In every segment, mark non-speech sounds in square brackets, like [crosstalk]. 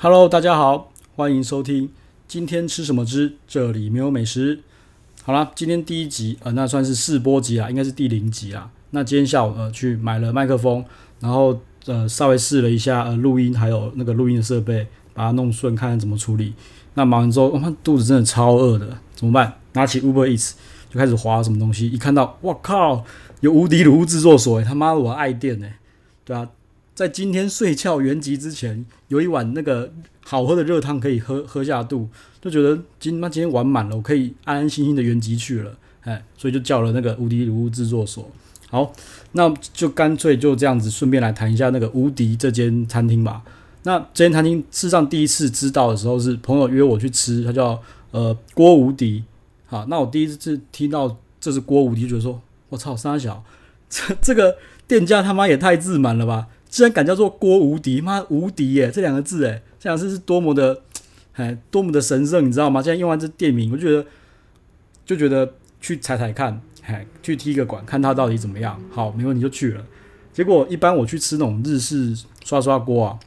Hello，大家好，欢迎收听今天吃什么之这里没有美食。好啦，今天第一集，呃，那算是试播集啦，应该是第零集啦。那今天下午呃去买了麦克风，然后呃稍微试了一下呃录音，还有那个录音的设备，把它弄顺，看看怎么处理。那忙完之后，肚子真的超饿的，怎么办？拿起 Uber Eats 就开始划什么东西，一看到，哇靠，有无敌炉制作所，他妈的我爱店哎，对啊。在今天睡觉原籍之前，有一碗那个好喝的热汤可以喝喝下肚，就觉得今妈今天玩满了，我可以安安心心的原籍去了，哎，所以就叫了那个无敌卤物制作所。好，那就干脆就这样子，顺便来谈一下那个无敌这间餐厅吧。那这间餐厅事实上第一次知道的时候是朋友约我去吃，他叫呃郭无敌。好，那我第一次听到这是郭无敌，就觉得说我操，三小，这这个店家他妈也太自满了吧！竟然敢叫做郭无敌，妈无敌耶！这两个字，诶，这两个字是多么的，哎，多么的神圣，你知道吗？现在用完这店名，我觉得就觉得去踩踩看，哎，去踢个馆，看他到底怎么样。好，没问题就去了。结果一般我去吃那种日式涮涮锅啊，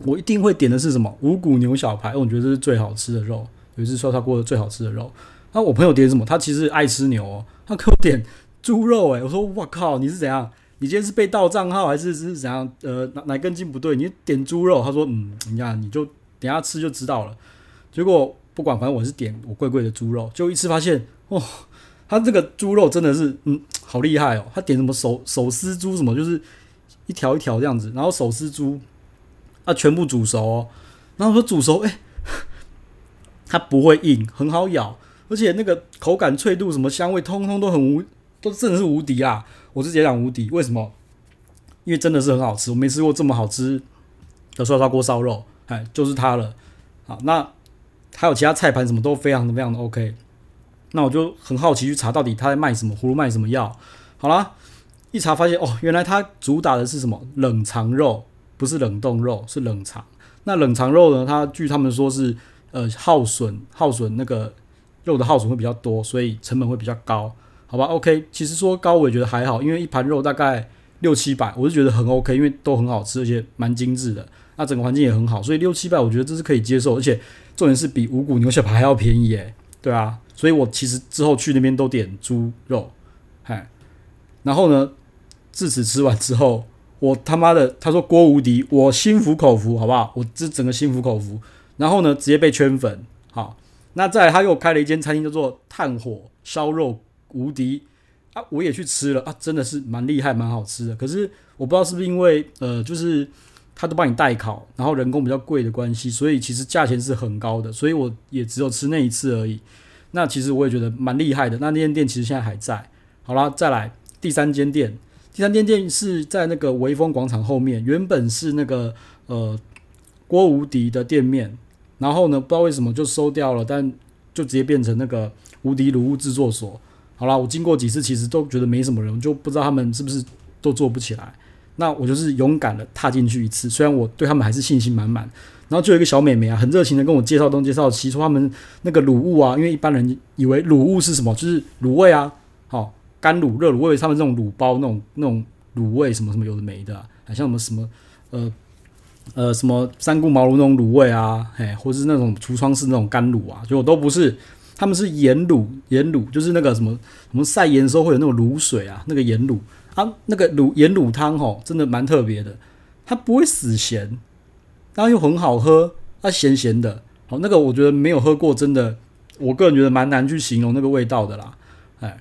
我一定会点的是什么五谷牛小排，我觉得这是最好吃的肉，也是涮涮锅的最好吃的肉。那我朋友点什么？他其实爱吃牛哦，他给我点猪肉，诶，我说我靠，你是怎样？你今天是被盗账号还是是怎样？呃，哪哪根筋不对？你点猪肉，他说嗯，你看你就等下吃就知道了。结果不管，反正我是点我贵贵的猪肉，就一吃发现哦，他这个猪肉真的是嗯好厉害哦。他点什么手手撕猪什么，就是一条一条这样子，然后手撕猪啊全部煮熟哦。然后说煮熟，哎、它不会硬，很好咬，而且那个口感脆度什么香味，通通都很无，都真的是无敌啊。我是直接讲无敌，为什么？因为真的是很好吃，我没吃过这么好吃的涮涮锅烧肉，哎，就是它了。好，那还有其他菜盘，什么都非常的非常的 OK。那我就很好奇去查到底他在卖什么，葫芦卖什么药。好啦，一查发现哦，原来他主打的是什么冷藏肉，不是冷冻肉，是冷藏。那冷藏肉呢？它据他们说是呃耗损耗损那个肉的耗损会比较多，所以成本会比较高。好吧，OK，其实说高我也觉得还好，因为一盘肉大概六七百，我是觉得很 OK，因为都很好吃，而且蛮精致的。那整个环境也很好，所以六七百我觉得这是可以接受，而且重点是比五谷牛小排还要便宜耶，对啊，所以我其实之后去那边都点猪肉，嗨，然后呢，自此吃完之后，我他妈的他说郭无敌，我心服口服，好不好？我这整个心服口服，然后呢，直接被圈粉，好，那再他又开了一间餐厅叫做炭火烧肉。无敌啊！我也去吃了啊，真的是蛮厉害，蛮好吃的。可是我不知道是不是因为呃，就是他都帮你代烤，然后人工比较贵的关系，所以其实价钱是很高的。所以我也只有吃那一次而已。那其实我也觉得蛮厉害的。那那间店其实现在还在。好啦，再来第三间店。第三间店是在那个微风广场后面，原本是那个呃郭无敌的店面，然后呢不知道为什么就收掉了，但就直接变成那个无敌卤物制作所。好啦，我经过几次，其实都觉得没什么人，就不知道他们是不是都做不起来。那我就是勇敢的踏进去一次，虽然我对他们还是信心满满。然后就有一个小妹妹啊，很热情的跟我介绍东介绍西，说他们那个卤物啊，因为一般人以为卤物是什么，就是卤味啊，好干卤、热卤，我以为他们这种卤包那种那种卤味什么什么有的没的，还像什么什么呃呃什么三顾茅庐那种卤味啊，嘿，或是那种橱窗式那种干卤啊，结果都不是。他们是盐卤，盐卤就是那个什么，什么晒盐的时候会有那种卤水啊，那个盐卤。啊，那个卤盐卤汤吼，真的蛮特别的，它不会死咸，然后又很好喝，它咸咸的，好，那个我觉得没有喝过，真的，我个人觉得蛮难去形容那个味道的啦，哎，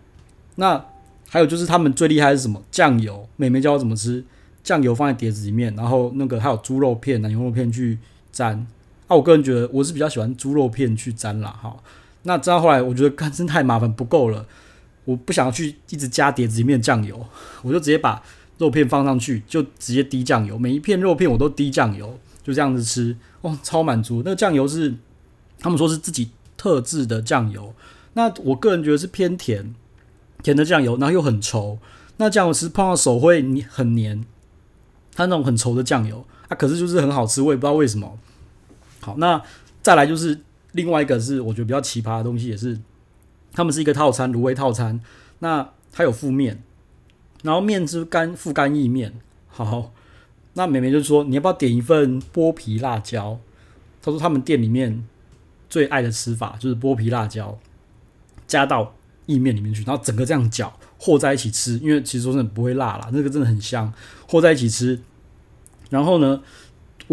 那还有就是他们最厉害是什么？酱油，妹妹教我怎么吃，酱油放在碟子里面，然后那个还有猪肉片、牛肉片去沾，啊，我个人觉得我是比较喜欢猪肉片去沾啦，哈。那这样后来我觉得干真太麻烦不够了，我不想要去一直加碟子里面的酱油，我就直接把肉片放上去，就直接滴酱油，每一片肉片我都滴酱油，就这样子吃，哦，超满足。那个酱油是他们说是自己特制的酱油，那我个人觉得是偏甜，甜的酱油，然后又很稠，那酱油其实碰到手会很黏，它那种很稠的酱油啊，可是就是很好吃，我也不知道为什么。好，那再来就是。另外一个是我觉得比较奇葩的东西，也是他们是一个套餐卤味套餐，那它有附面，然后面是干附干意面。好，那妹妹就说你要不要点一份剥皮辣椒？他说他们店里面最爱的吃法就是剥皮辣椒加到意面里面去，然后整个这样搅和在一起吃，因为其实说真的不会辣啦，那个真的很香，和在一起吃。然后呢，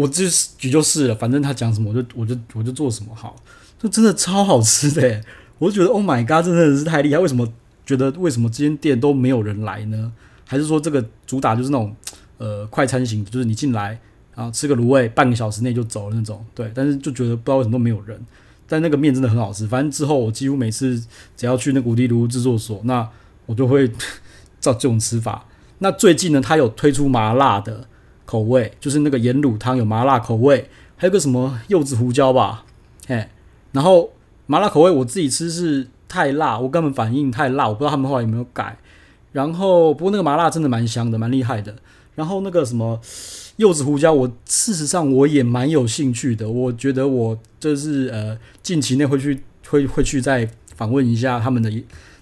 我就是举就是了，反正他讲什么我就我就我就做什么好，这真的超好吃的，我就觉得 Oh my God，真的是太厉害！为什么觉得为什么这间店都没有人来呢？还是说这个主打就是那种呃快餐型，就是你进来然后吃个卤味，半个小时内就走了那种？对，但是就觉得不知道为什么都没有人。但那个面真的很好吃，反正之后我几乎每次只要去那个无敌炉制作所，那我就会 [laughs] 照这种吃法。那最近呢，它有推出麻辣的口味，就是那个盐卤汤有麻辣口味，还有个什么柚子胡椒吧，嘿。然后麻辣口味我自己吃是太辣，我根本反应太辣，我不知道他们后来有没有改。然后不过那个麻辣真的蛮香的，蛮厉害的。然后那个什么。柚子胡椒，我事实上我也蛮有兴趣的。我觉得我就是呃，近期内会去会会去再访问一下他们的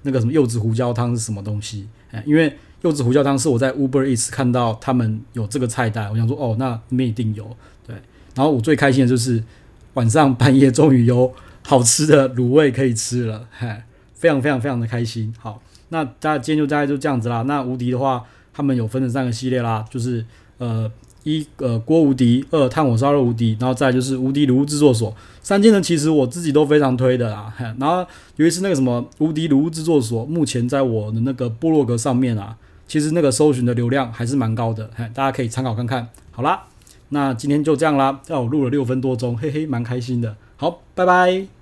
那个什么柚子胡椒汤是什么东西。因为柚子胡椒汤是我在 Uber Eats 看到他们有这个菜单，我想说哦，那里面一定有。对，然后我最开心的就是晚上半夜终于有好吃的卤味可以吃了，嗨，非常非常非常的开心。好，那大家今天就大概就这样子啦。那无敌的话，他们有分成三个系列啦，就是呃。一呃锅无敌，二炭火烧肉无敌，然后再就是无敌卤物制作所三件呢，其实我自己都非常推的啦。然后尤其是那个什么无敌卤物制作所，目前在我的那个部落格上面啊，其实那个搜寻的流量还是蛮高的，大家可以参考看看。好啦，那今天就这样啦，让我录了六分多钟，嘿嘿，蛮开心的。好，拜拜。